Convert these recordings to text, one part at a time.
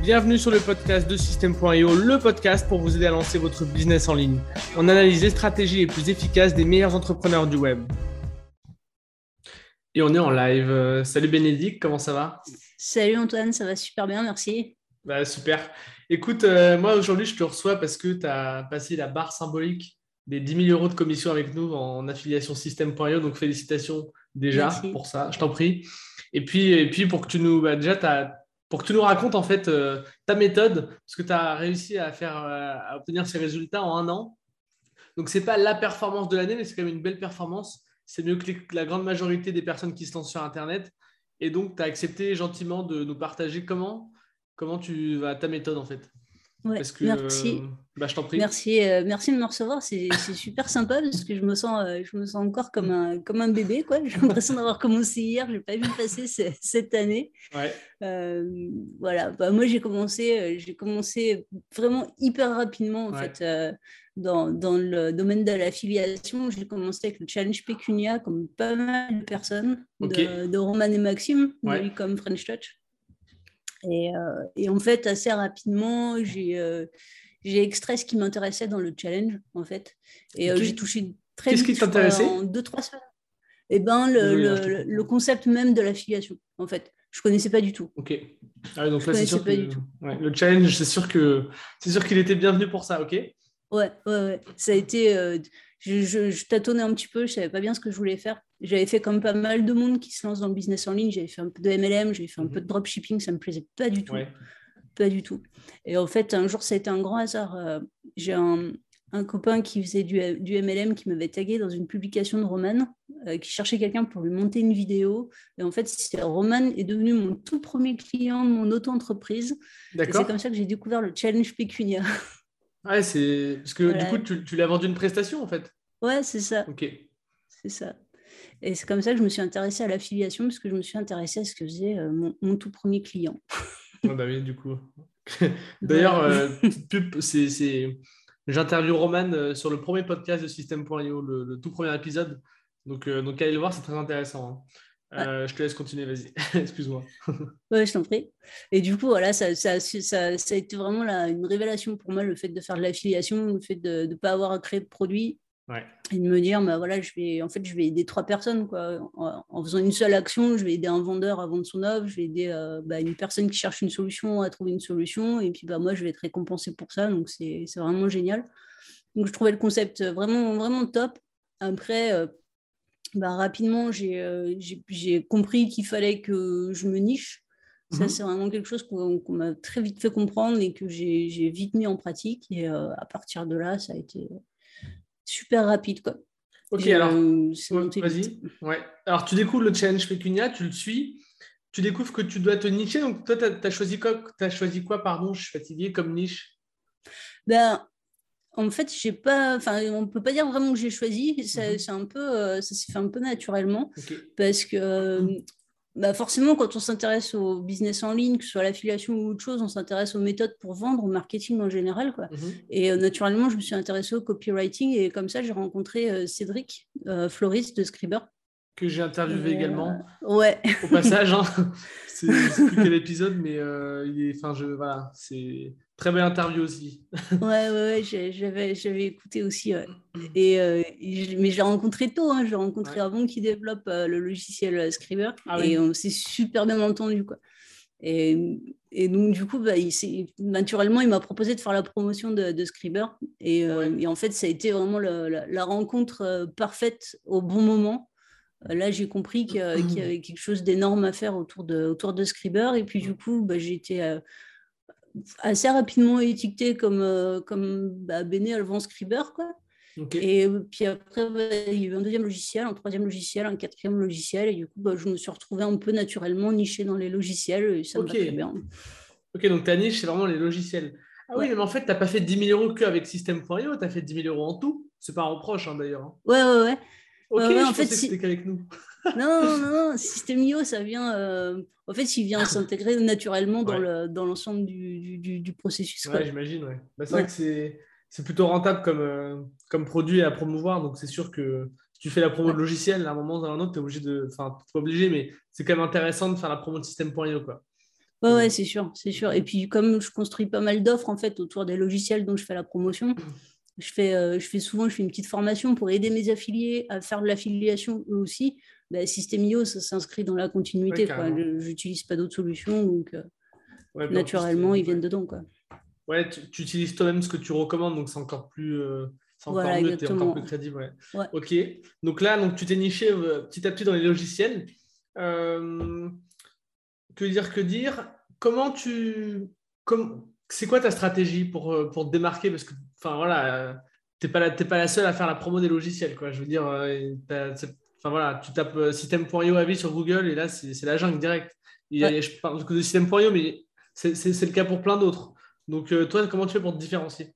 Bienvenue sur le podcast de System.io, le podcast pour vous aider à lancer votre business en ligne. On analyse les stratégies les plus efficaces des meilleurs entrepreneurs du web. Et on est en live. Euh, salut Bénédicte, comment ça va? Salut Antoine, ça va super bien, merci. Bah, super. Écoute, euh, moi aujourd'hui je te reçois parce que tu as passé la barre symbolique des 10 000 euros de commission avec nous en affiliation System.io. Donc félicitations déjà pour ça, je t'en prie. Et puis, et puis pour que tu nous, bah, déjà, pour que tu nous racontes en fait euh, ta méthode, parce que tu as réussi à faire, euh, à obtenir ces résultats en un an. Donc c'est pas la performance de l'année, mais c'est quand même une belle performance. C'est mieux que la grande majorité des personnes qui se lancent sur Internet. Et donc, tu as accepté gentiment de nous partager comment, comment tu vas ta méthode en fait. Merci. Bah, je t'en prie. Merci, euh, merci de me recevoir. C'est super sympa parce que je me sens, euh, je me sens encore comme un, comme un bébé. J'ai l'impression d'avoir commencé hier. Je n'ai pas vu passer cette année. Euh, voilà. Bah, moi, j'ai commencé, j'ai commencé vraiment hyper rapidement en fait, dans, dans, le domaine de l'affiliation. J'ai commencé avec le challenge Pecunia, comme pas mal de personnes, de, Roman et Maxime, comme French Touch. Et, et, en fait, assez rapidement, j'ai j'ai extrait ce qui m'intéressait dans le challenge, en fait. Et euh, j'ai touché très vite. Qu'est-ce qui t'intéressait En deux, trois semaines. Eh ben, le, le, concept même de l'affiliation, en fait. Je connaissais pas du tout. Ok. Ah donc là, c'est sûr que le challenge, c'est sûr que c'est sûr qu'il était bienvenu pour ça, ok? Ouais, ouais, ouais. Ça a été. Je, je, tâtonnais un petit peu, je savais pas bien ce que je voulais faire. J'avais fait comme pas mal de monde qui se lance dans le business en ligne. J'avais fait un peu de MLM, j'avais fait un mhm. peu de dropshipping, ça me plaisait pas du tout. Ouais. Pas du tout. Et en fait, un jour, ça a été un grand hasard. Euh, j'ai un, copain qui faisait du, MLM qui m'avait tagué dans une publication de Roman, euh, qui cherchait quelqu'un pour lui monter une vidéo. Et en fait, Roman est devenu mon tout premier client de mon auto-entreprise. C'est comme ça que j'ai découvert le challenge Pécunia. Ouais, c'est parce que du coup, tu, tu l'as vendu une prestation en fait. Ouais, c'est ça. Ok. C'est ça. Et c'est comme ça que je me suis intéressée à l'affiliation, parce que je me suis intéressée à ce que faisait euh, mon, tout premier client. bah oui, du coup. D'ailleurs, euh, c'est, j'interviewe Roman euh, sur le premier podcast de System.io, le, le, tout premier épisode. Donc, donc allez le voir, c'est très intéressant. Hein. Je te laisse continuer, vas-y. Excuse-moi. ouais, je t'en prie. Et du coup, voilà, ça, ça, ça, ça a été vraiment une révélation pour moi, le fait de faire de l'affiliation, le fait de ne pas avoir à créer de produit et de me dire, bah voilà, je vais, en fait, je vais aider trois personnes. Quoi. En, faisant une seule action, je vais aider un vendeur à vendre son offre, je vais aider euh, bah, une personne qui cherche une solution à trouver une solution, et puis bah, moi, je vais être récompensé pour ça. Donc, c'est vraiment génial. Donc, je trouvais le concept vraiment, vraiment top. Après, euh, bah, rapidement, euh, j'ai compris qu'il fallait que je me niche. Ça, mhm. c'est vraiment quelque chose qu'on m'a très vite fait comprendre et que j'ai vite mis en pratique. Et à partir de là, ça a été super rapide. Quoi. Ok, alors, vas-y. Ouais. Alors, tu découvres le challenge Pecunia, tu le suis, tu découvres que tu dois te nicher. Donc, toi, tu as, choisi quoi, as choisi quoi Pardon, je suis fatiguée comme niche? Ben, En fait, j'ai pas, enfin, on peut pas dire vraiment que j'ai choisi. Ça, mhm. un peu, euh, ça s'est fait un peu naturellement parce que mhm. Bah forcément, quand on s'intéresse au business en ligne, que ce soit l'affiliation ou autre chose, on s'intéresse aux méthodes pour vendre, au marketing en général. Quoi. Mhm. Et euh, naturellement, je me suis intéressée au copywriting et comme ça, j'ai rencontré euh, Cédric, euh, floriste de Scriber. Que j'ai interviewé également. ouais. Au passage, hein. c'est plus quel épisode, mais il est, enfin, je, voilà, c'est Très belle interview aussi. ouais, ouais, ouais j'avais, j'avais écouté aussi. Et, euh, mais je l'ai rencontré tôt, hein, je l'ai rencontré avant qu'il développe euh, le logiciel euh, Scriber. Ah et on s'est super bien entendu. Quoi. Et, et donc, du coup, bah, il naturellement, il m'a proposé de faire la promotion de, de Scriber. Et, et, en fait, ça a été vraiment la, rencontre parfaite au bon moment. Là, j'ai compris qu'il y avait quelque chose d'énorme à faire autour de, autour de Scriber. Et puis, du coup, bah, j'ai été assez rapidement étiqueté comme, euh, comme bah, Bene Alvan Scriber. Quoi. Et euh, puis après, bah, il y a eu un deuxième logiciel, un troisième logiciel, un quatrième logiciel. Et du coup, bah, je me suis retrouvée un peu naturellement nichée dans les logiciels. Et ça me va très bien. Ok, donc ta niche, c'est vraiment les logiciels. Ah oui, mais en fait, tu n'as pas fait 10 000 euros qu'avec System.io, tu as fait 10 000 euros en tout. C'est pas un reproche hein, d'ailleurs. Ouais, ouais, ouais. Ok, ouais, en fait, que c'était qu'avec nous. Non, non, non, System.io, ça vient. Euh, en fait, il vient s'intégrer naturellement dans l'ensemble du, du, du, processus. Ouais, j'imagine, ouais. Bah, c'est vrai que c'est plutôt rentable comme, euh, comme produit à promouvoir. Donc, c'est sûr que si tu fais la promo de logiciel, à un moment ou à un autre, tu es obligé de. Enfin, tu pas obligé, mais c'est quand même intéressant de faire la promo de System.io, quoi. Ouais, ouais c'est sûr, c'est sûr. Et puis, comme je construis pas mal d'offres en fait autour des logiciels dont je fais la promotion, je fais, euh, je fais souvent je fais une petite formation pour aider mes affiliés à faire de l'affiliation eux aussi. Bah, Systemio, ça s'inscrit dans la continuité. je n'utilise pas d'autres solutions, donc euh, naturellement, ils viennent dedans. Quoi. Ouais, tu, utilises toi-même ce que tu recommandes, donc c'est encore plus. Euh, c'est encore mieux, es encore plus crédible. Ok. Donc là, donc, tu t'es niché petit à petit dans les logiciels. que dire, que dire? Comment tu. Comme, c'est quoi ta stratégie pour, euh, pour te démarquer? Parce que, enfin voilà, euh, tu n'es pas, la, pas la seule à faire la promo des logiciels. Quoi. Je veux dire, euh, enfin voilà, tu tapes système.io à vie sur Google et là, c'est la jungle direct. je parle de système.io, mais c'est le cas pour plein d'autres. Donc, toi, comment tu fais pour te différencier?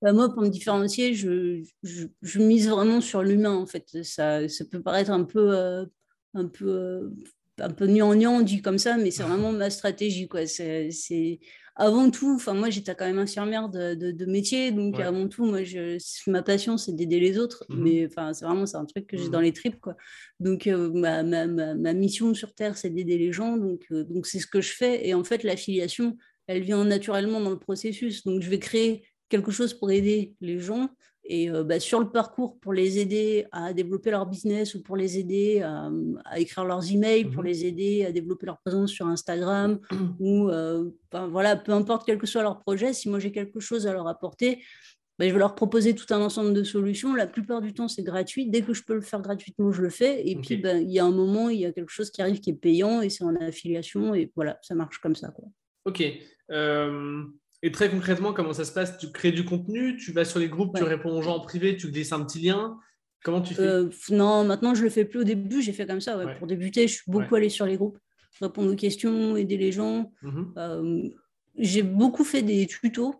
Bah, moi, pour me différencier, je, je, je mise vraiment sur l'humain, en fait. Ça, ça peut paraître un peu, un peu, un peu gnangnan dit comme ça, mais c'est vraiment ma stratégie, quoi. C'est avant tout, enfin moi j'étais quand même infirmière de, de, métier, donc avant tout, moi je, ma passion c'est d'aider les autres, mmh mais enfin c'est vraiment c'est un truc que j'ai mmh dans les tripes quoi. Donc euh, ma, ma, ma, mission sur terre c'est d'aider les gens, donc euh, donc c'est ce que je fais et en fait l'affiliation elle vient naturellement dans le processus, donc je vais créer quelque chose pour aider les gens et euh, bah, sur le parcours, pour les aider à développer leur business ou pour les aider à, écrire leurs emails, pour mmh les aider à développer leur présence sur Instagram, ou euh, voilà, peu importe quel que soit leur projet, si moi j'ai quelque chose à leur apporter, bah, je vais leur proposer tout un ensemble de solutions. La plupart du temps, c'est gratuit. Dès que je peux le faire gratuitement, je le fais. Et puis, bah, il y a un moment, il y a quelque chose qui arrive qui est payant et c'est en affiliation. Et voilà, ça marche comme ça. Quoi. Ok. Euh, et très concrètement, comment ça se passe? Tu crées du contenu, tu vas sur les groupes, tu réponds aux gens en privé, tu glisses un petit lien. Comment tu fais? Euh, Non, maintenant je le fais plus. Au début, j'ai fait comme ça. Pour débuter, je suis beaucoup allée sur les groupes, répondre aux questions, aider les gens. Mmh euh, j'ai beaucoup fait des tutos.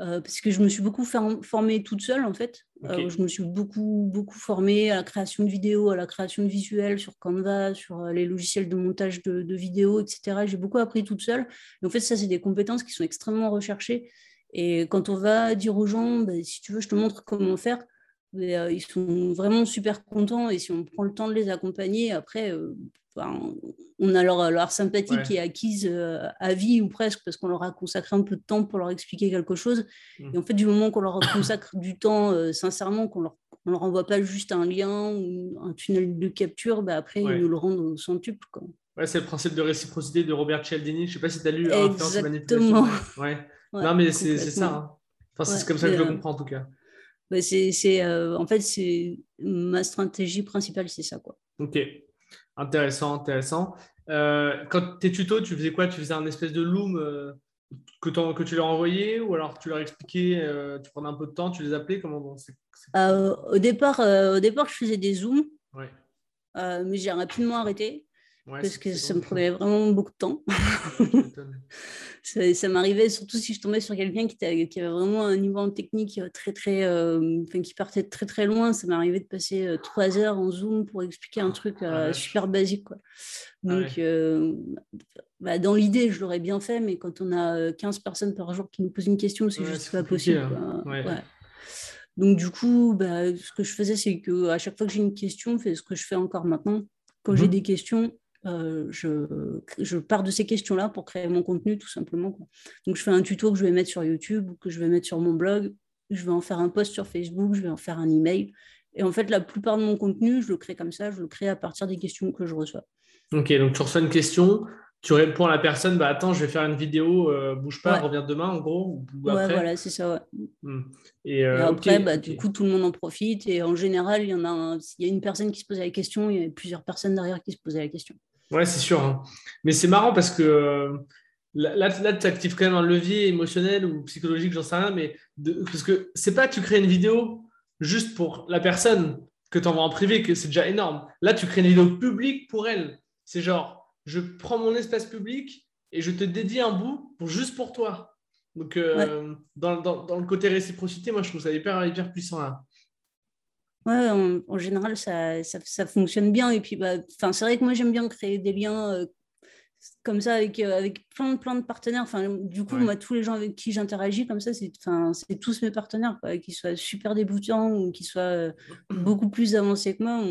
Euh, parce que je me suis beaucoup formée toute seule en fait. Euh, je me suis beaucoup, beaucoup formée à la création de vidéos, à la création de visuels sur Canva, sur euh, les logiciels de montage de, vidéos, etc. J'ai beaucoup appris toute seule. Et en fait, ça, c'est des compétences qui sont extrêmement recherchées. Et quand on va dire aux gens, bah, si tu veux, je te montre comment faire, ils sont vraiment super contents. Et si on prend le temps de les accompagner, après, on a leur, sympathie qui est acquise euh, à vie ou presque parce qu'on leur a consacré un peu de temps pour leur expliquer quelque chose. Mmh. Et en fait, du moment qu'on leur consacre du temps euh, sincèrement, qu'on leur, leur envoie pas juste un lien ou un tunnel de capture, bah après, ils nous le rendent au centuple. Quoi. Ouais, c'est le principe de réciprocité de Robert Cialdini. Je sais pas si tu as lu Exactement. Ouais. non, mais c'est ça. Hein. Enfin, c'est comme ça que je le euh, comprends en tout cas. Bah, c'est, en fait, c'est ma stratégie principale, c'est ça. Quoi. Ok. Intéressant, intéressant. Euh, quand tes tutos, tu faisais quoi? Tu faisais un espèce de loom euh, que, que, tu leur envoyais ou alors tu leur expliquais, euh, tu prenais un peu de temps, tu les appelais? Comment au, départ, au départ, je faisais des zooms, mais j'ai rapidement arrêté parce que ça me prenait vraiment beaucoup de temps. ça, m'arrivait, surtout si je tombais sur quelqu'un qui, qui, avait vraiment un niveau en technique euh, très, très, euh, qui partait très, très loin. Ça m'arrivait de passer euh, trois heures en Zoom pour expliquer un truc ah, super basique. Quoi. Ah Donc, bah, dans l'idée, je l'aurais bien fait, mais quand on a 15 personnes par jour qui nous posent une question, c'est juste pas possible. Hein. Donc, du coup, bah, ce que je faisais, c'est qu'à chaque fois que j'ai une question, c'est ce que je fais encore maintenant. Quand j'ai mmh des questions, euh, je, pars de ces questions-là pour créer mon contenu, tout simplement. Donc, je fais un tuto que je vais mettre sur YouTube ou que je vais mettre sur mon blog. Je vais en faire un post sur Facebook, je vais en faire un email. Et en fait, la plupart de mon contenu, je le crée comme ça, je le crée à partir des questions que je reçois. Ok, donc tu reçois une question, tu réponds à la personne, bah attends, je vais faire une vidéo, euh, bouge pas, reviens demain en gros. ouais, voilà, c'est ça. Hmm. Et, euh, après, bah, du coup, tout le monde en profite. Et en général, il y en a, il y a une personne qui se posait la question, il y a plusieurs personnes derrière qui se posaient la question. Ouais, c'est sûr. Hein. Mais c'est marrant parce que euh, là, là tu actives quand même un levier émotionnel ou psychologique, j'en sais rien, mais parce que c'est pas que tu crées une vidéo juste pour la personne que tu envoies en privé, que c'est déjà énorme. Là, tu crées une vidéo publique pour elle. C'est genre, je prends mon espace public et je te dédie un bout pour, juste pour toi. Donc, euh, dans, dans, dans, le côté réciprocité, moi, je trouve ça hyper, hyper puissant là. Ouais, en, général, ça, ça, ça, fonctionne bien. Et puis, bah, c'est vrai que moi, j'aime bien créer des liens. Euh, comme ça avec, euh, avec plein, plein de partenaires. Enfin, du coup, moi, tous les gens avec qui j'interagis comme ça, c'est tous mes partenaires, qu'ils soient super débutants ou qu'ils soient euh, beaucoup plus avancés que moi.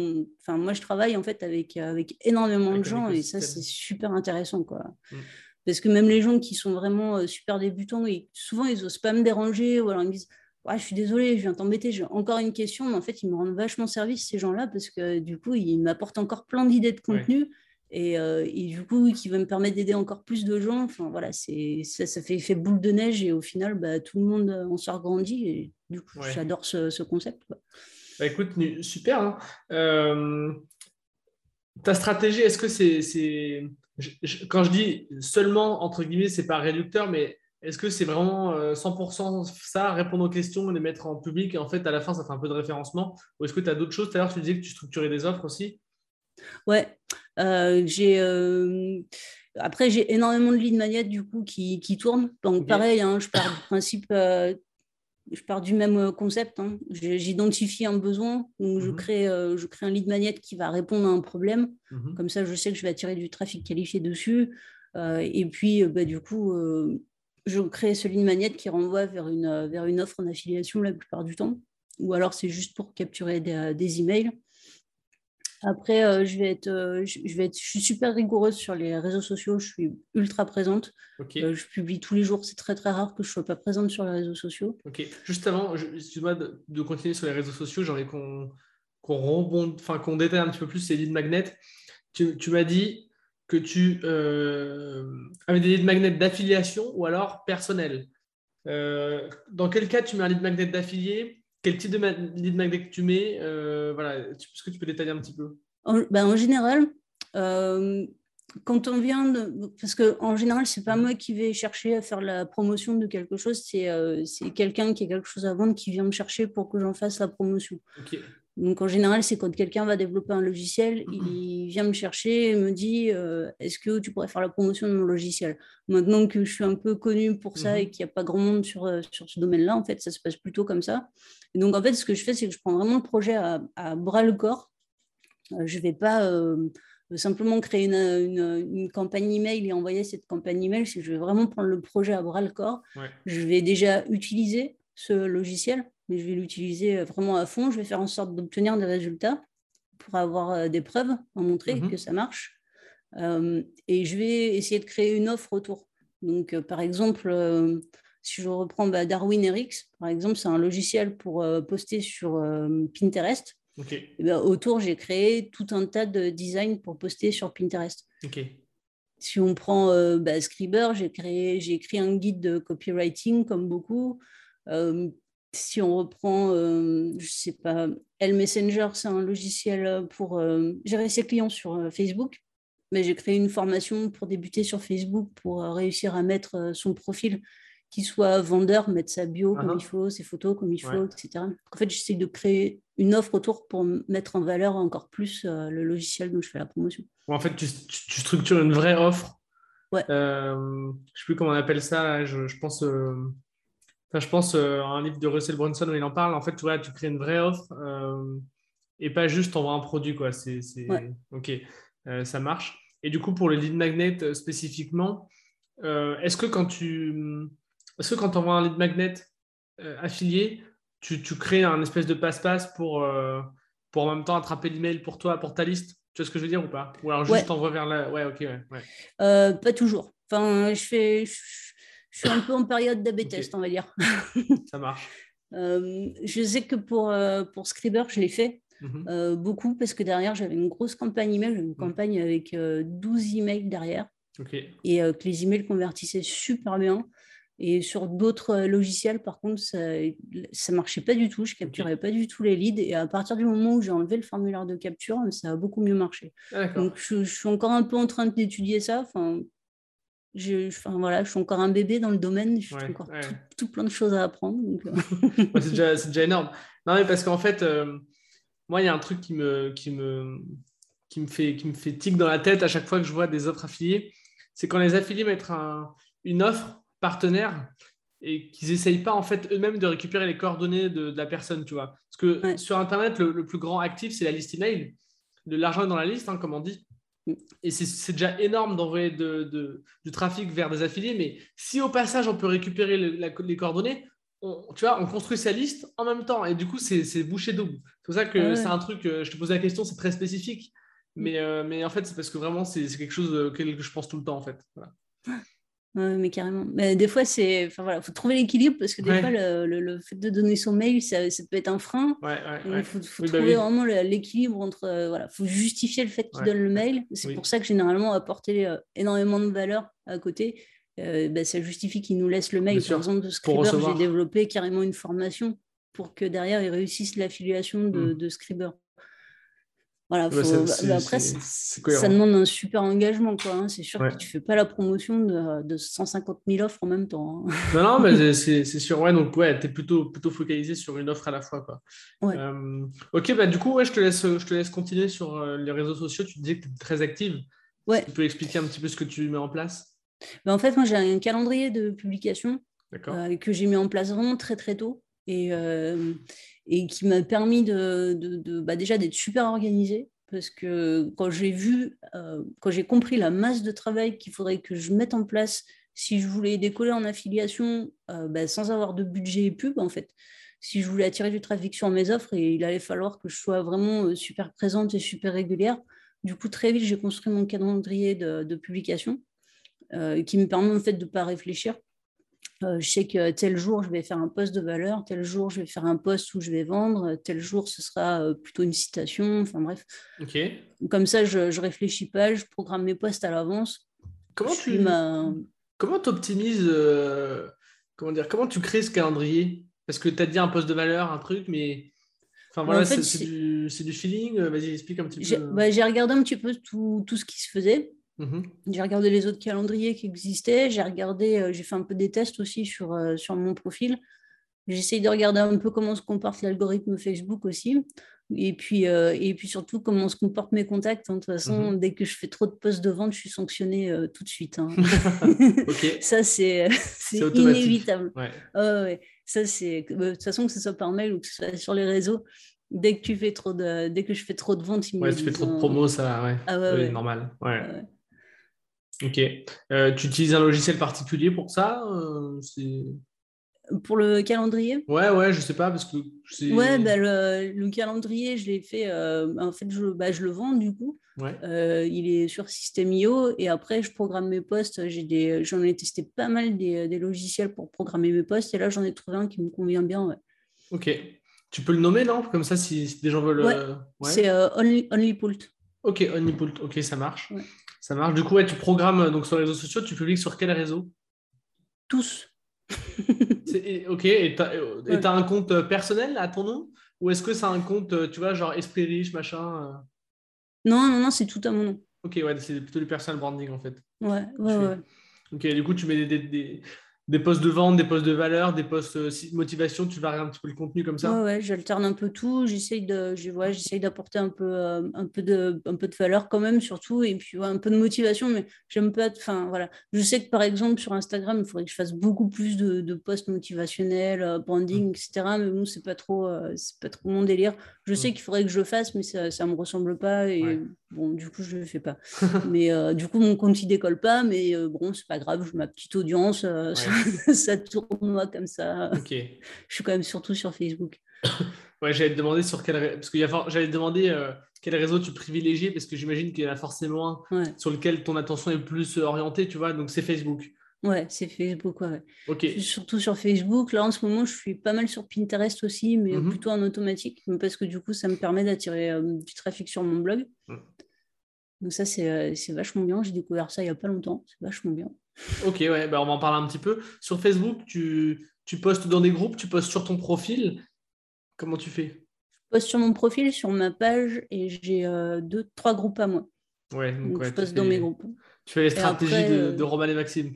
Enfin, moi, je travaille en fait avec, avec énormément de gens et ça, c'est super intéressant. Quoi. Mm. Parce que même les gens qui sont vraiment super débutants, et souvent, ils n'osent pas me déranger ou alors ils me disent ouais, je suis désolée, je viens t'embêter, j'ai encore une question, mais en fait, ils me rendent vachement service, ces gens-là, parce que du coup, ils m'apportent encore plein d'idées de contenu. Euh, et, du coup, qui va me permettre d'aider encore plus de gens. Enfin, voilà, ça, ça fait effet boule de neige et au final, bah, tout le monde en sort grandi. Et du coup, j'adore ce, concept. Bah, écoute, super. Hein. Euh, ta stratégie, est-ce que c'est. c'est... quand je dis seulement, entre guillemets, c'est pas réducteur, mais est-ce que c'est vraiment 100% euh, ça, répondre aux questions, les mettre en public et en fait, à la fin, ça fait un peu de référencement? Ou est-ce que tu as d'autres choses? Tout à l'heure, tu disais que tu structurais des offres aussi Ouais, euh, j'ai euh, après j'ai énormément de lead magnets du coup qui, qui tournent. Donc pareil, hein, je pars du principe, euh, je pars du même concept. Hein. J'identifie un besoin, donc je mhm. crée je crée un lead magnet qui va répondre à un problème. Mhm. Comme ça, je sais que je vais attirer du trafic qualifié dessus. et puis bah, du coup je crée ce lead magnet qui renvoie vers une, vers une offre en affiliation la plupart du temps. Ou alors c'est juste pour capturer des, des emails. Après, euh, je, vais être, euh, je, vais être, je suis super rigoureuse sur les réseaux sociaux. Je suis ultra présente. Euh, je publie tous les jours. C'est très, très rare que je ne sois pas présente sur les réseaux sociaux. Ok. Juste avant, excuse-moi de, de, continuer sur les réseaux sociaux, j'ai envie qu'on enfin, qu'on détaille un petit peu plus ces leads magnets. Tu, tu m'as dit que tu avais des leads magnets d'affiliation ou alors personnel. dans quel cas tu mets un lead magnet d'affilié? Quel type de lead magnet que tu mets? Euh, voilà, Est-ce que tu peux détailler un petit peu? En, ben, en général, euh, quand on vient de... Parce qu'en général, ce n'est pas moi qui vais chercher à faire la promotion de quelque chose, c'est euh, quelqu'un qui a quelque chose à vendre qui vient me chercher pour que j'en fasse la promotion. Donc en général, c'est quand quelqu'un va développer un logiciel, il vient me chercher et me dit euh, est-ce que tu pourrais faire la promotion de mon logiciel? Maintenant que je suis un peu connue pour ça mhm. et qu'il n'y a pas grand monde sur, euh, sur ce domaine-là, en fait, ça se passe plutôt comme ça. Et donc en fait, ce que je fais, c'est que je prends vraiment le projet à, bras le corps. Euh, je ne vais pas simplement créer une, une, campagne email et envoyer cette campagne email, je vais vraiment prendre le projet à bras le corps. Je vais déjà utiliser ce logiciel mais je vais l'utiliser euh, vraiment à fond. Je vais faire en sorte d'obtenir des résultats pour avoir euh, des preuves, en montrer mhm. que ça marche. Euh, et je vais essayer de créer une offre autour. Donc, par exemple, si je reprends bah, Darwin RX, par exemple, c'est un logiciel pour poster sur Pinterest. Ben, autour, j'ai créé tout un tas de designs pour poster sur Pinterest. Si on prend bah, Scriber, j'ai écrit un guide de copywriting comme beaucoup si on reprend, euh, je sais pas, L Messenger, c'est un logiciel pour euh, gérer ses clients sur euh, Facebook. Mais j'ai créé une formation pour débuter sur Facebook pour réussir à mettre son profil qui soit vendeur, mettre sa bio comme uh-huh. il faut, ses photos comme il faut, etc. En fait, j'essaie de créer une offre autour pour mettre en valeur encore plus le logiciel dont je fais la promotion. En fait, tu, structures une vraie offre. Ouais. je ne sais plus comment on appelle ça. je, je pense je pense euh, un livre de Russell Brunson où il en parle. En fait, tu, vois, tu crées une vraie offre euh, et pas juste envoyer un produit. Quoi. C'est, Ok, euh, ça marche. Et du coup, pour le lead magnet spécifiquement, est-ce que quand tu est-ce que quand envoies un lead magnet affilié, tu, tu, crées un espèce de passe-passe pour, pour en même temps attraper l'email pour toi, pour ta liste? Tu vois ce que je veux dire ou pas? Ou alors juste envoyer vers la. Ouais, ok, ouais. pas toujours. Enfin, je fais je suis un peu en période d'AB test, on va dire. Ça marche. Euh, je sais que pour, euh, pour Scriber, je l'ai fait mhm. euh, beaucoup parce que derrière, j'avais une grosse campagne email, une mhm. campagne avec 12 emails derrière. Et que les emails convertissaient super bien. Et sur d'autres logiciels, par contre, ça ne marchait pas du tout. Je ne capturais pas du tout les leads. Et à partir du moment où j'ai enlevé le formulaire de capture, ça a beaucoup mieux marché. Donc, je, je, suis encore un peu en train d'étudier ça. Enfin, je, enfin, voilà, je suis encore un bébé dans le domaine, je encore tout, plein de choses à apprendre. Euh. c'est déjà, déjà, énorme. Non, mais parce qu'en fait, euh, moi, il y a un truc qui me, qui, me, qui, me fait, qui me fait tic dans la tête à chaque fois que je vois des offres affiliées. C'est quand les affiliés mettent un, une offre partenaire et qu'ils n'essayent pas en fait eux-mêmes de récupérer les coordonnées de, la personne, tu vois. Parce que sur Internet, le, plus grand actif, c'est la liste email. De l'argent dans la liste, hein, comme on dit. Et c'est déjà énorme d'envoyer de, du trafic vers des affiliés, mais si au passage on peut récupérer les coordonnées, on, tu vois, on construit sa liste en même temps. Et du coup, c'est bouché double. C'est pour ça que c'est un truc, euh, je te pose la question, c'est très spécifique. Mais, euh, mais en fait, c'est parce que vraiment, c'est quelque chose auquel je pense tout le temps, en fait. Voilà mais carrément. Mais des fois, c'est, enfin voilà, faut trouver l'équilibre parce que des fois, le, le, fait de donner son mail, ça, ça peut être un frein. il faut, faut bah trouver vraiment l'équilibre entre, euh, voilà, faut justifier le fait qu'il donne le mail. C'est pour ça que généralement, apporter euh, énormément de valeur à côté, euh, bah, ça justifie qu'il nous laisse le mail. Par exemple, de Scriber, j'ai développé carrément une formation pour que derrière, ils réussissent l'affiliation de, mmh. de Scriber. Voilà, après, ça demande un super engagement. Hein. C'est sûr que tu ne fais pas la promotion de, de, 150 000 offres en même temps. Hein. Non, non, mais c'est sûr. Ouais, donc, ouais, tu es plutôt, plutôt focalisé sur une offre à la fois. Quoi. Euh, ok, bah, du coup, ouais, je, te laisse, je te laisse continuer sur euh, les réseaux sociaux. Tu disais que tu es très active. Ouais. Tu peux expliquer un petit peu ce que tu mets en place? Bah, En fait, moi, j'ai un calendrier de publication euh, que j'ai mis en place vraiment très, très tôt. Et, et qui m'a permis de, bah déjà d'être super organisée parce que quand j'ai vu, euh, quand j'ai compris la masse de travail qu'il faudrait que je mette en place si je voulais décoller en affiliation euh, bah, sans avoir de budget et pub, en fait, si je voulais attirer du trafic sur mes offres, et il allait falloir que je sois vraiment euh, super présente et super régulière. Du coup, très vite, j'ai construit mon calendrier de, de publication qui me permet en fait de ne pas réfléchir euh, je sais que tel jour, je vais faire un poste de valeur, tel jour, je vais faire un poste où je vais vendre, tel jour, ce sera euh, plutôt une citation, enfin bref. Comme ça, je ne réfléchis pas, je programme mes postes à l'avance. Comment tu ma... comment optimises, euh, comment dire, comment tu crées ce calendrier? Parce que tu as dit un poste de valeur, un truc, mais enfin voilà, c'est du, du, feeling. Vas-y, explique un petit peu. Bah, j'ai regardé un petit peu tout, tout ce qui se faisait. Mhm. J'ai regardé les autres calendriers qui existaient, j'ai regardé, euh, j'ai fait un peu des tests aussi sur, euh, sur mon profil. J'essaye de regarder un peu comment se comporte l'algorithme Facebook aussi. Et puis, euh, et puis surtout, comment se comportent mes contacts. Hein. De toute façon, mhm. dès que je fais trop de postes de vente, je suis sanctionnée tout de suite. Hein. Ça, c'est inévitable. Ça, c'est de toute façon, que ce soit par mail ou que ce soit sur les réseaux, dès que tu fais trop de, dès que je fais trop de ventes, ouais, tu fais trop de promos, ça, ouais, ah, normal. Ouais. Ok. Euh, tu utilises un logiciel particulier pour ça euh, Pour le calendrier? Ouais, ouais, je sais pas parce que Ouais, bah, le, calendrier, je l'ai fait. Euh, en fait, je, bah, je le vends du coup. il est sur System.io et après, je programme mes postes. J'ai j'en ai testé pas mal des, logiciels pour programmer mes postes et là, j'en ai trouvé un qui me convient bien. Ok. Tu peux le nommer, non? Comme ça, si, des gens veulent. Ouais. C'est Only, OnlyPult. Ok, OnlyPult. Ok, ça marche. Ça marche. Du coup, ouais, tu programmes donc, sur les réseaux sociaux, tu publies sur quel réseau? Tous. ok, et tu as, un compte euh, personnel à ton nom? Ou est-ce que c'est un compte, euh, tu vois, genre esprit riche, machin euh? Non, non, non, c'est tout à mon nom. Ok, ouais, c'est plutôt du personal branding en fait. Ouais, ouais, ouais. Ok, du coup, tu mets des, des postes de vente, des postes de valeur, des postes de euh, motivation, tu varies un petit peu le contenu comme ça? Ouais, ouais j'alterne un peu tout. J'essaye de, j'essaye d'apporter un peu, euh, un peu de, un peu de valeur quand même surtout, et puis un peu de motivation. Mais j'aime pas, enfin voilà. Je sais que par exemple sur Instagram, il faudrait que je fasse beaucoup plus de, de posts motivationnels, euh, branding, mmh. etc. Mais bon, c'est pas trop, c'est pas trop mon délire. Je sais mmh. qu'il faudrait que je le fasse, mais ça, ça me ressemble pas, et bon, du coup, je le fais pas. mais du coup, mon compte il décolle pas, mais bon, c'est pas grave. Ma petite audience. ça tourne moi comme ça. Je suis quand même surtout sur Facebook. ouais, j'allais te demander sur quel parce que j'allais te demander euh, quel réseau tu privilégies parce que j'imagine qu'il y en a forcément un sur lequel ton attention est plus orientée, tu vois. Donc c'est Facebook. Ouais, c'est Facebook, ouais. Ok. Surtout sur Facebook. Là, en ce moment, je suis pas mal sur Pinterest aussi, mais mhm. plutôt en automatique, parce que du coup, ça me permet d'attirer euh, du trafic sur mon blog. Mm. Donc ça, euh, c'est vachement bien. J'ai découvert ça il y a pas longtemps. C'est vachement bien. Ok, ouais, bah on va en parler un petit peu. Sur Facebook, tu, tu postes dans des groupes, tu postes sur ton profil. Comment tu fais? Je poste sur mon profil, sur ma page, et j'ai euh, deux, trois groupes à moi. Ouais, donc, je poste dans mes groupes. Tu fais les stratégies de, euh, Roman et Maxime.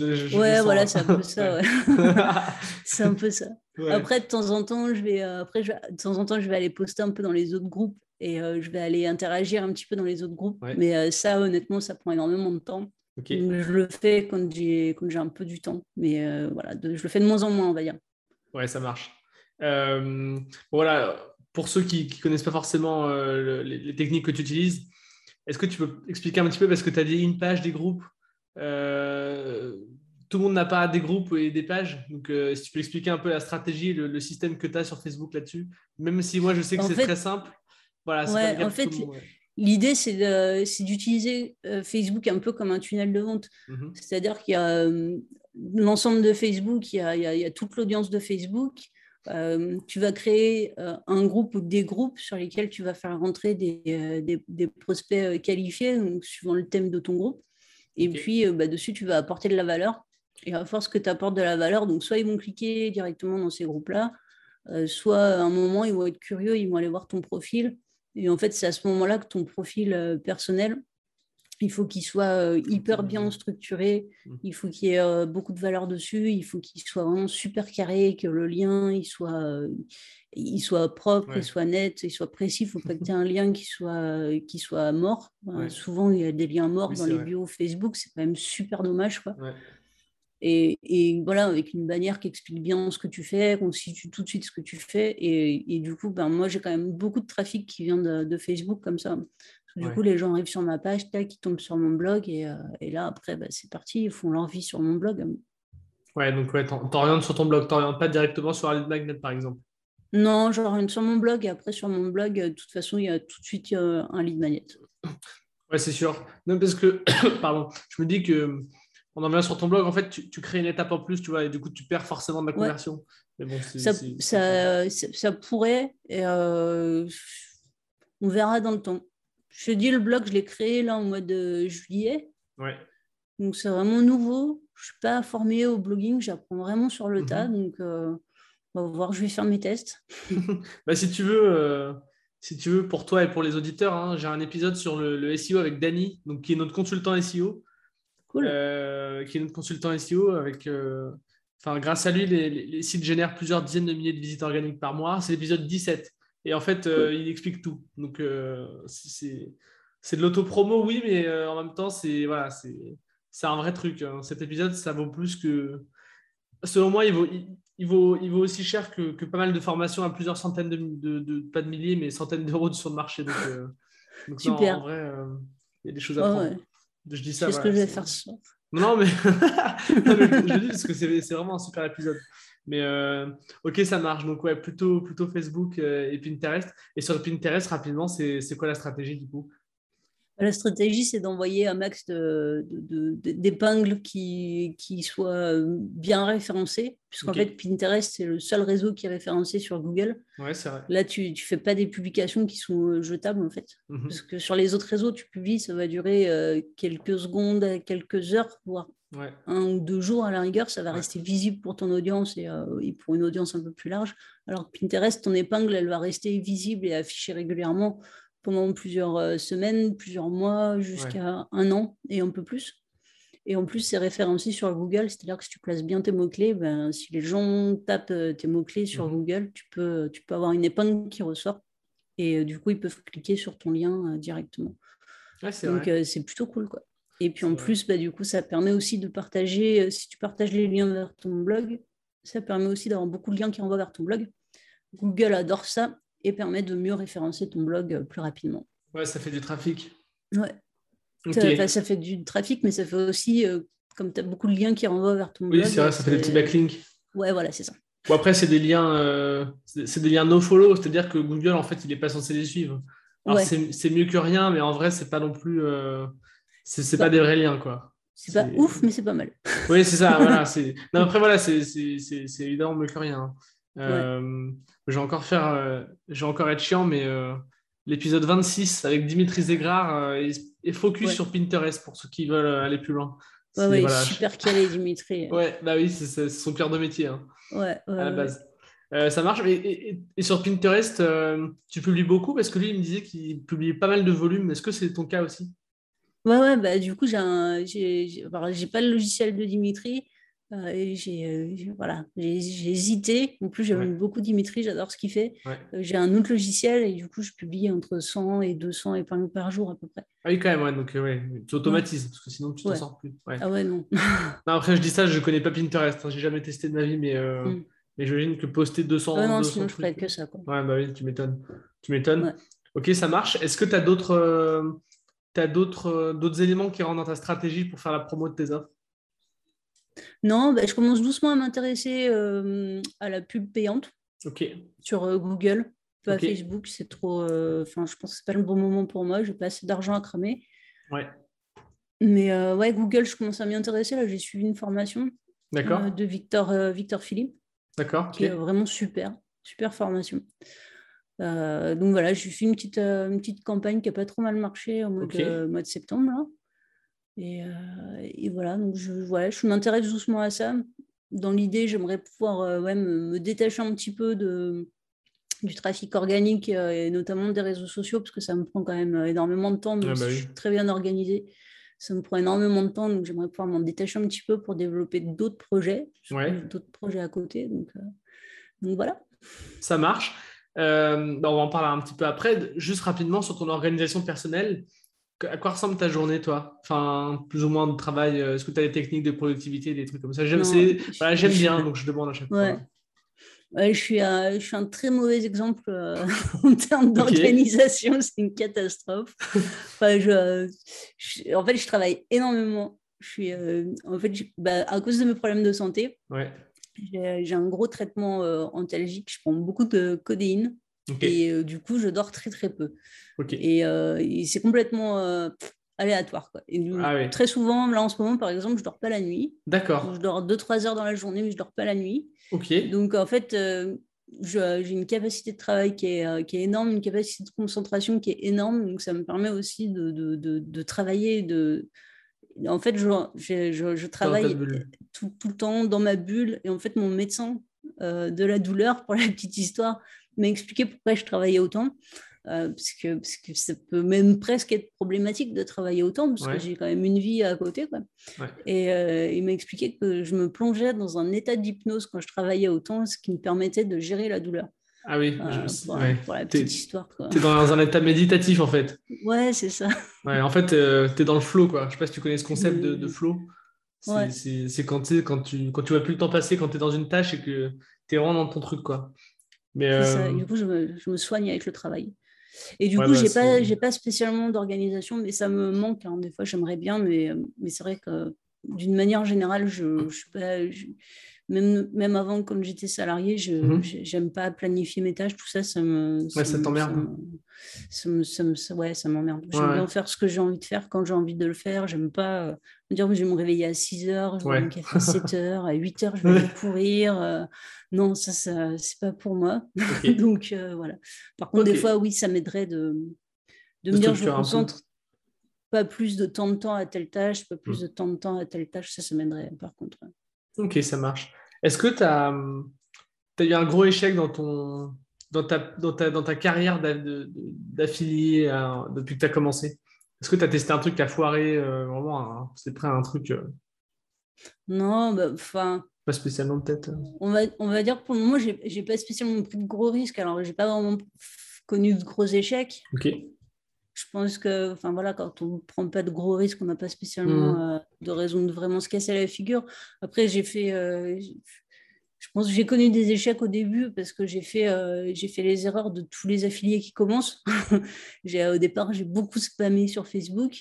ouais, voilà, c'est un peu ça. c'est un peu ça. Après, de temps en temps, je vais, euh, après, de temps en temps, je vais aller poster un peu dans les autres groupes et je vais aller interagir un petit peu dans les autres groupes. Mais ça, honnêtement, ça prend énormément de temps. Je le fais quand j'ai, quand j'ai un peu du temps, mais euh, voilà, je le fais de moins en moins, on va dire. Ouais, ça marche. Euh, voilà, pour ceux qui ne connaissent pas forcément euh, les, techniques que tu utilises, est-ce que tu peux expliquer un petit peu, parce que tu as dit une page des groupes, euh, tout le monde n'a pas des groupes et des pages. Donc, euh, si tu peux expliquer un peu la stratégie, le, système que tu as sur Facebook là-dessus, même si moi je sais que c'est très simple. Voilà, en fait, l'idée c'est d'utiliser Facebook un peu comme un tunnel de vente. Mhm. C'est-à-dire qu'il y a l'ensemble de Facebook, il y a toute l'audience de Facebook euh, tu vas créer euh, un groupe ou des groupes sur lesquels tu vas faire rentrer des, euh, prospects qualifiés, suivant le thème de ton groupe. Et puis, bah, dessus, tu vas apporter de la valeur. Et à force que tu apportes de la valeur, donc soit ils vont cliquer directement dans ces groupes-là, soit à un moment, ils vont être curieux, ils vont aller voir ton profil. Et en fait, c'est à ce moment-là que ton profil personnel il faut qu'il soit euh, hyper bien structuré, mmh. il faut qu'il y ait euh, beaucoup de valeur dessus, il faut qu'il soit vraiment super carré, que le lien il soit, euh, il soit propre, il soit net, il soit précis. Il ne faut pas que tu aies un lien qui soit, qui soit mort. souvent, il y a des liens morts dans les bios Facebook, c'est quand même super dommage. Quoi. Et, voilà, avec une bannière qui explique bien ce que tu fais, qu'on situe tout de suite ce que tu fais. Et, du coup, ben, moi, j'ai quand même beaucoup de trafic qui vient de Facebook comme ça. Du coup, les gens arrivent sur ma page, tac, ils tombent sur mon blog et, euh, là, après, bah, c'est parti, ils font leur vie sur mon blog. Ouais, donc ouais, t'orientes sur ton blog, t'orientes pas directement sur Lead Magnet, par exemple? Non, j'oriente sur mon blog et après, sur mon blog, de toute façon, il y a tout de suite un lead magnet. Ouais, c'est sûr. Non, parce que, pardon, je me dis que on en vient sur ton blog, en fait, tu, crées une étape en plus, tu vois, et du coup, tu perds forcément de la conversion. Mais bon, ça, ça, ça, pourrait, et euh, on verra dans le temps. Je te dis, le blog, je l'ai créé là en mois de juillet. Ouais. Donc, c'est vraiment nouveau. Je ne suis pas formée au blogging, j'apprends vraiment sur le tas. Mhm. Donc, euh, on va voir, je vais faire mes tests. bah, si tu veux. Euh, si tu veux, pour toi et pour les auditeurs, hein, j'ai un épisode sur le, SEO avec Dany, donc qui est notre consultant SEO. Cool. Euh, qui est notre consultant SEO avec. Enfin, grâce à lui, les, les, sites génèrent plusieurs dizaines de milliers de visites organiques par mois. C'est l'épisode 17. Et en fait, euh, il explique tout. Donc, euh, c'est de l'autopromo, oui, mais euh, en même temps, c'est voilà, c'est un vrai truc. Hein. Cet épisode, ça vaut plus que. Selon moi, il vaut, il, vaut, il vaut aussi cher que, que, pas mal de formations à plusieurs centaines de, de, pas de milliers, mais centaines d'euros sur le marché. Donc, Super. en vrai, il y a des choses à prendre. Je dis ça. Qu'est-ce que je vais faire ce Non, mais, je, dis parce que c'est vraiment un super épisode. Mais euh, ok, ça marche. Donc, ouais, plutôt, plutôt Facebook euh, et Pinterest. Et sur Pinterest, rapidement, c'est quoi la stratégie du coup? La stratégie, c'est d'envoyer un max d'épingles qui, qui soient bien référencés, puisqu'en fait, Pinterest, c'est le seul réseau qui est référencé sur Google. Ouais, c'est vrai. Là, tu ne fais pas des publications qui sont jetables, en fait. Mhm. Parce que sur les autres réseaux, tu publies, ça va durer quelques secondes, quelques heures, voire un ou deux jours à la rigueur, ça va rester visible pour ton audience et, et, pour une audience un peu plus large. Alors que Pinterest, ton épingle, elle va rester visible et affichée régulièrement pendant plusieurs euh, semaines, plusieurs mois, jusqu'à un an et un peu plus. Et en plus, c'est référencé sur Google, c'est-à-dire que si tu places bien tes mots-clés, ben, si les gens tapent euh, tes mots-clés sur mhm. Google, tu peux, tu peux avoir une épingle qui ressort. Et euh, du coup, ils peuvent cliquer sur ton lien directement. Donc, c'est plutôt cool. Quoi. Et puis en plus, bah, du coup, ça permet aussi de partager, si tu partages les liens vers ton blog, ça permet aussi d'avoir beaucoup de liens qui renvoient vers ton blog. Google adore ça et permet de mieux référencer ton blog euh, plus rapidement. Ouais, ça fait du trafic. Ouais. Ça, fait du trafic, mais ça fait aussi, euh, comme tu as beaucoup de liens qui renvoient vers ton blog. Oui, c'est vrai, ça fait des petits backlinks. Ouais, voilà, c'est ça. Bon, après, c'est des liens, euh, c'est des liens no follow, c'est-à-dire que Google, en fait, il n'est pas censé les suivre. Alors, c'est mieux que rien, mais en vrai, c'est pas non plus. C'est pas des vrais liens, quoi. C'est pas ouf, mais c'est pas mal. Oui, c'est ça, voilà. Non, après, voilà, c'est évidemment mieux que rien. Hein. Euh, je, vais encore faire, euh, je vais encore être chiant, mais euh, l'épisode 26 avec Dimitri Zegrar est, focus sur Pinterest pour ceux qui veulent aller plus loin. Ouais, super calé, Dimitri. ouais, bah oui, c'est son cœur de métier. Hein, ouais, à la base. ça marche. Et, et, sur Pinterest, tu publies beaucoup parce que lui, il me disait qu'il publiait pas mal de volumes. Est-ce que c'est ton cas aussi? Ouais, ouais, bah, du coup, j'ai, j'ai, pas le logiciel de Dimitri. Euh, j'ai euh, voilà, j'ai hésité. En plus, j'aime beaucoup Dimitri, j'adore ce qu'il fait. Euh, j'ai un autre logiciel et du coup, je publie entre 100 et 200 épingles par jour à peu près. Ah oui, quand même, ouais. Donc, ouais, tu automatises parce que sinon, tu t'en sors plus. Ah ouais, non. non. Après, je dis ça, je connais pas Pinterest. Hein, j'ai jamais testé de ma vie, mais, mm. mais j'imagine que poster 200. Ouais, non, 200 sinon, je ferais que ça. Quoi. Ouais, bah oui, tu m'étonnes. Tu m'étonnes. Ok, ça marche. Est-ce que tu as d'autres tu as d'autres éléments qui rentrent dans ta stratégie pour faire la promo de tes offres? Non, bah, je commence doucement à m'intéresser à la pub payante sur Google, pas Facebook. C'est trop. Enfin, je pense que c'est pas le bon moment pour moi. J'ai pas assez d'argent à cramer. Ouais. Mais ouais, Google, je commence à m'y intéresser. Là, j'ai suivi une formation de Victor, Victor Philippe. D'accord. Qui est vraiment super, super formation. Euh, donc voilà, j'ai fait une petite, euh, une petite campagne qui n'a pas trop mal marché au mois, de, mois de, septembre. Là. Et, euh, et, voilà, donc je, voilà, je m'intéresse doucement à ça. Dans l'idée, j'aimerais pouvoir ouais, me, détacher un petit peu de, du trafic organique et notamment des réseaux sociaux, parce que ça me prend quand même énormément de temps. Donc ah bah je suis très bien organisée. Ça me prend énormément de temps, donc j'aimerais pouvoir m'en détacher un petit peu pour développer d'autres projets, d'autres projets à côté. Donc, donc voilà. Ça marche. Euh, bah, on va en parler un petit peu après. Juste rapidement sur ton organisation personnelle, à quoi ressemble ta journée, toi? Enfin, plus ou moins de travail. Euh, est-ce que tu as des techniques de productivité, des trucs comme ça? J'aime bien, donc je demande à chaque fois. je, suis un, je suis un très mauvais exemple euh, en termes d'organisation, c'est une catastrophe. Enfin, je, en fait, je travaille énormément. Je suis, en fait, bah, à cause de mes problèmes de santé, ouais. J'ai un gros traitement euh, antalgique, je prends beaucoup de codéine et euh, du coup, je dors très très peu. Euh, et, c'est complètement aléatoire. Quoi. Et ah Très souvent, là en ce moment, par exemple, je dors pas la nuit. D'accord. Je dors 2-3 heures dans la journée, mais je dors pas la nuit. Donc en fait, j'ai une capacité de travail qui est, qui est, énorme, une capacité de concentration qui est énorme. Donc ça me permet aussi de, de, de, de travailler, de, en fait, je, je, je travaille tout, tout, le temps dans ma bulle. Et en fait, mon médecin euh, de la douleur, pour la petite histoire, m'a expliqué pourquoi je travaillais autant. Euh, parce, que, parce, que, ça peut même presque être problématique de travailler autant, parce que j'ai quand même une vie à côté. Quoi. Et euh, il m'a expliqué que je me plongeais dans un état d'hypnose quand je travaillais autant, ce qui me permettait de gérer la douleur. Ah oui, euh, pour, la petite histoire. Tu es dans un état méditatif en fait. Ouais, c'est ça. Ouais, en fait, euh, tu es dans le flow quoi. Je sais pas si tu connais ce concept de, de, flow. C'est quand, quand, tu, quand tu vois plus le temps passer, quand tu es dans une tâche et que tu es vraiment dans ton truc quoi. Mais, euh... Du coup, je me, je me, soigne avec le travail. Et du coup, bah, j'ai pas, j'ai pas spécialement d'organisation, mais ça me manque. Hein. Des fois, j'aimerais bien, mais, mais c'est vrai que d'une manière générale, je, je suis pas. Je même, même avant, quand j'étais salarié, je n'aime mhm. pas planifier mes tâches, tout ça, ça me. Ça, ouais, ça t'emmerde. Ça, ouais, ça m'emmerde. J'aime bien faire ce que j'ai envie de faire quand j'ai envie de le faire. J'aime pas euh, me dire que je vais me réveiller à 6 heures, je vais me café à 7 heures, à 8 heures, je vais me pourrir. Euh, non, ça, ça c'est pas pour moi. Donc euh, voilà. Par contre, des fois, oui, ça m'aiderait de, de me dire je me concentre pas plus de temps de temps à telle tâche, pas plus mm. de temps de temps à telle tâche, ça, ça m'aiderait par contre. Ok, ça marche. Est-ce que tu as, as, eu un gros échec dans, ton, dans, ta, dans, ta, dans ta carrière d'affilié depuis que tu as commencé? Est-ce que tu as testé un truc qui a foiré euh, Vraiment, c'est prêt à un truc euh, Non, bah, enfin. pas spécialement peut-être. On va, on va dire pour le moment, j'ai pas spécialement pris de gros risques. Alors, j'ai pas vraiment connu de gros échecs. Ok je pense que, enfin voilà, quand on ne prend pas de gros risques, on n'a pas spécialement mmh. euh, de raison de vraiment se casser la figure. Après, j'ai fait, euh, je pense que j'ai connu des échecs au début parce que j'ai fait, euh, j'ai fait les erreurs de tous les affiliés qui commencent. j'ai, au départ, j'ai beaucoup spammé sur Facebook.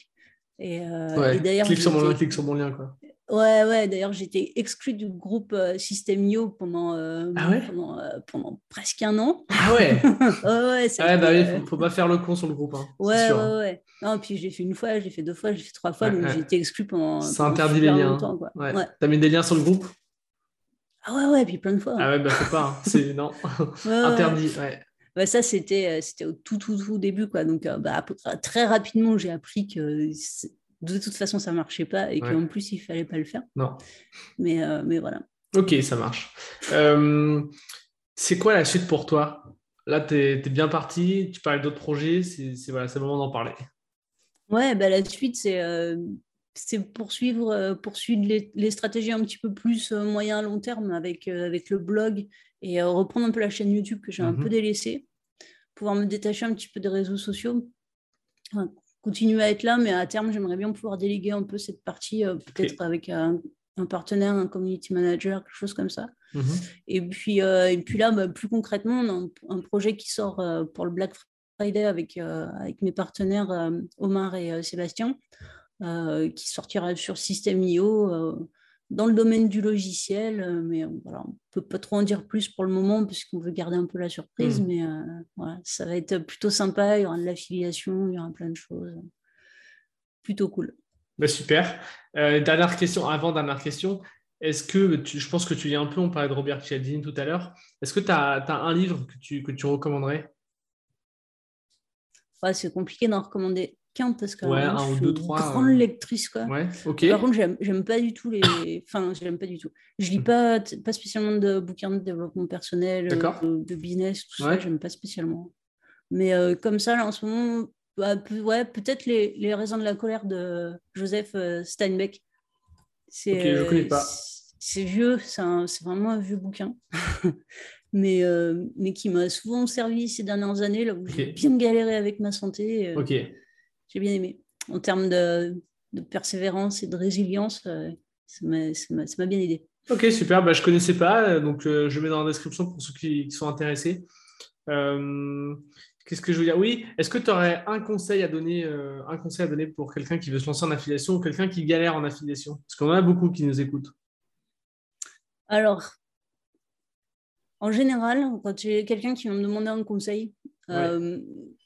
Et, et d'ailleurs, clique sur, mon, clique sur mon lien. Quoi. Ouais, ouais, d'ailleurs, j'étais exclue du groupe euh, Systemio pendant, euh, ah pendant, euh, pendant, presque un an. Ah ouais? Ouais, ouais. Ah bah oui, faut, faut, pas faire le con sur le groupe. Hein, ouais, sûr. ouais, ouais. Non, puis j'ai fait une fois, j'ai fait deux fois, j'ai fait trois fois, donc j'ai été exclue pendant. Ça interdit les liens. Quoi. Ouais. T'as mis des liens sur le groupe? Ah ouais, ouais, puis plein de fois. Ah ouais, bah faut pas, hein. c'est non. interdit, ouais. Bah, ça, c'était, c'était au tout, tout, tout début. Quoi. Donc, bah, très rapidement, j'ai appris que de toute façon, ça marchait pas et qu'en plus, il fallait pas le faire. Non. Mais, euh, mais voilà. Ok, ça marche. Euh, c'est quoi la suite pour toi? Là, tu es, bien parti, tu parles d'autres projets, c'est voilà, le moment d'en parler. Ouais, bah, la suite, c'est euh, poursuivre, poursuivre les, stratégies un petit peu plus moyen à long terme avec, avec le blog et reprendre un peu la chaîne YouTube que j'ai un peu mhm. délaissée, pouvoir me détacher un petit peu des réseaux sociaux, continuer à être là, mais à terme, j'aimerais bien pouvoir déléguer un peu cette partie, euh, peut-être avec un, partenaire, un community manager, quelque chose comme ça. Mhm. Et, puis, euh, et puis là, bah, plus concrètement, on a un, projet qui sort euh, pour le Black Friday avec, avec mes partenaires Omar et Sébastien, qui sortira sur System.io dans le domaine du logiciel, mais voilà, on ne peut pas trop en dire plus pour le moment puisqu'on veut garder un peu la surprise, hmm. mais voilà, ça va être plutôt sympa, il y aura de l'affiliation, il y aura plein de choses. Plutôt cool. Bah, super. dernière question, avant dernière question, est-ce que, je pense que tu lis un peu, on parlait de Robert Cialdini tout à l'heure, est-ce que tu as, un livre que tu, que tu recommanderais? C'est compliqué d'en recommander qu'un parce que ouais, un ou deux, trois, grande lectrice. Quoi. Ouais. Par contre, j'aime pas du tout les. Enfin, j'aime pas du tout. Je lis pas, pas spécialement de bouquins de développement personnel, de, de, business, tout ça, j'aime pas spécialement. Mais euh, comme ça, là, en ce moment, bah, ouais, peut-être les, les, raisons de la colère de Joseph euh, Steinbeck. C'est, je connais pas c'est vieux, c'est vraiment un vieux bouquin, mais, euh, mais qui m'a souvent servi ces dernières années, là où j'ai bien galéré avec ma santé. Euh. J'ai bien aimé. En termes de, persévérance et de résilience, euh, ça m'a bien aidé. Ok, super. Bah, je ne connaissais pas, donc je mets dans la description pour ceux qui, sont intéressés. Qu'est-ce que je veux dire? Oui, est-ce que tu aurais un conseil à donner, un conseil à donner pour quelqu'un qui veut se lancer en affiliation ou quelqu'un qui galère en affiliation? Parce qu'on en a beaucoup qui nous écoutent. Alors, en général, quand j'ai quelqu'un qui vient me demander un conseil, euh,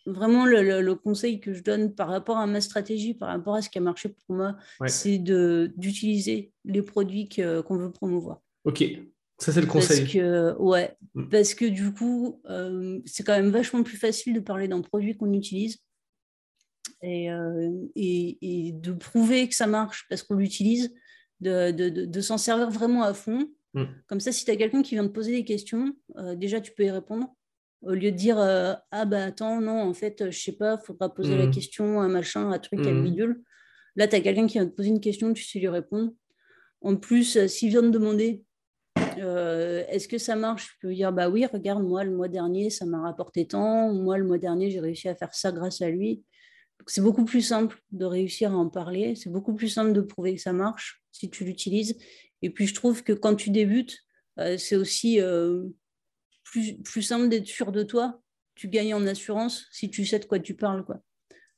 vraiment le, conseil que je donne par rapport à ma stratégie, par rapport à ce qui a marché pour moi, c'est d'utiliser les produits qu'on veut promouvoir. Ok, ça c'est le conseil. Parce que, ouais, mm. parce que du coup, euh, c'est quand même vachement plus facile de parler d'un produit qu'on utilise. Euh, et, de prouver que ça marche parce qu'on l'utilise, de s'en servir vraiment à fond Mm. Comme ça, si tu as quelqu'un qui vient te poser des questions, déjà, tu peux y répondre. Au lieu de dire euh, Ah, bah attends, non, en fait, je sais pas, il faudra poser la mm. question, un machin, un truc, un mm. bidule. Là, tu as quelqu'un qui vient te poser une question, tu sais lui répondre. En plus, euh, s'il vient te demander est-ce que ça marche? Je peux dire bah oui, regarde, moi le mois dernier, ça m'a rapporté tant. Moi le mois dernier, j'ai réussi à faire ça grâce à lui. C'est beaucoup plus simple de réussir à en parler. C'est beaucoup plus simple de prouver que ça marche si tu l'utilises. Et puis, je trouve que quand tu débutes, euh, c'est aussi euh, plus, plus simple d'être sûr de toi. Tu gagnes en assurance si tu sais de quoi tu parles. Quoi.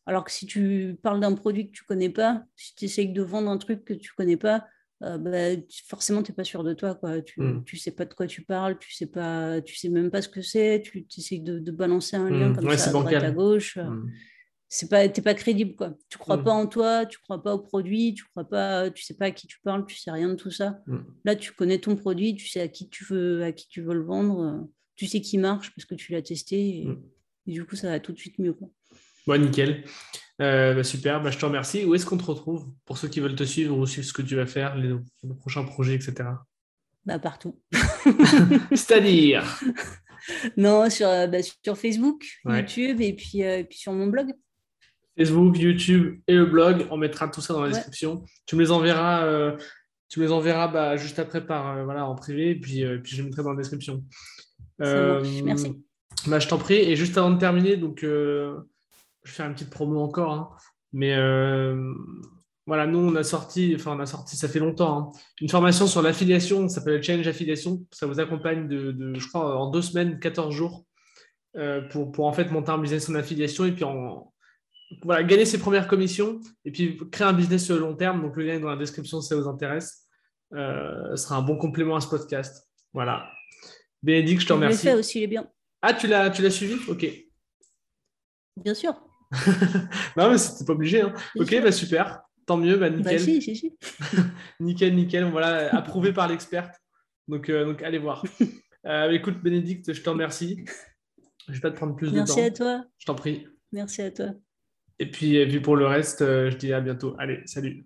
Alors que si tu parles d'un produit que tu ne connais pas, si tu essayes de vendre un truc que tu ne connais pas, euh, bah, forcément, tu n'es pas sûr de toi. Quoi. Tu ne hmm. sais pas de quoi tu parles, tu sais, pas, tu sais même pas ce que c'est, tu essayes de, de, balancer un lien hmm. comme ça à droite à gauche. Hmm c'est pas t'es pas crédible quoi tu crois pas en toi tu crois pas au produit tu crois pas tu sais pas à qui tu parles tu sais rien de tout ça là tu connais ton produit tu sais à qui tu veux à qui tu veux le vendre tu sais qui marche parce que tu l'as testé et, mm. du coup ça va tout de suite mieux quoi. Bon nickel. Euh, bah, super. Bah, je te remercie. Où est-ce qu'on te retrouve pour ceux qui veulent te suivre ou suivre ce que tu vas faire les, prochains projets etc bah partout. C'est-à-dire? Non sur, euh, bah, sur Facebook YouTube et puis, euh, et puis sur mon blog. Facebook, YouTube et le blog. On mettra tout ça dans la description. Tu me les enverras, euh, tu me les enverras bah, juste après par euh, voilà en privé, et puis, euh, puis je les mettrai dans la description. Merci. Bah, je t'en prie. Et juste avant de terminer, donc je vais faire une petite promo encore, hein. mais voilà, nous on a sorti, enfin on a sorti, ça fait longtemps, hein, une formation sur l'affiliation, ça s'appelle Change Affiliation. Ça vous accompagne de, de, je crois, en deux semaines, 14 jours. pour, pour en fait monter un business en affiliation et puis en, voilà, gagner ses premières commissions et puis créer un business sur le long terme. Donc, le lien est dans la description si ça vous intéresse. Euh, ce sera un bon complément à ce podcast. Voilà. Bénédicte, je te remercie. Je l'ai fait aussi, il est bien. Ah, tu l'as, tu l'as suivi? Ok. Bien sûr. non, mais c'était pas obligé. Hein. Ok, bah, super. Tant mieux, bah, nickel. Bah, si, si, si. nickel, nickel. Voilà, approuvé par l'experte. Donc, euh, donc, allez voir. Euh, écoute, Bénédicte, je te remercie. Je vais pas te prendre plus de temps. Merci à toi. Je t'en prie. Merci à toi. Et puis, puis pour le reste, euh, je dis à bientôt. Allez, salut.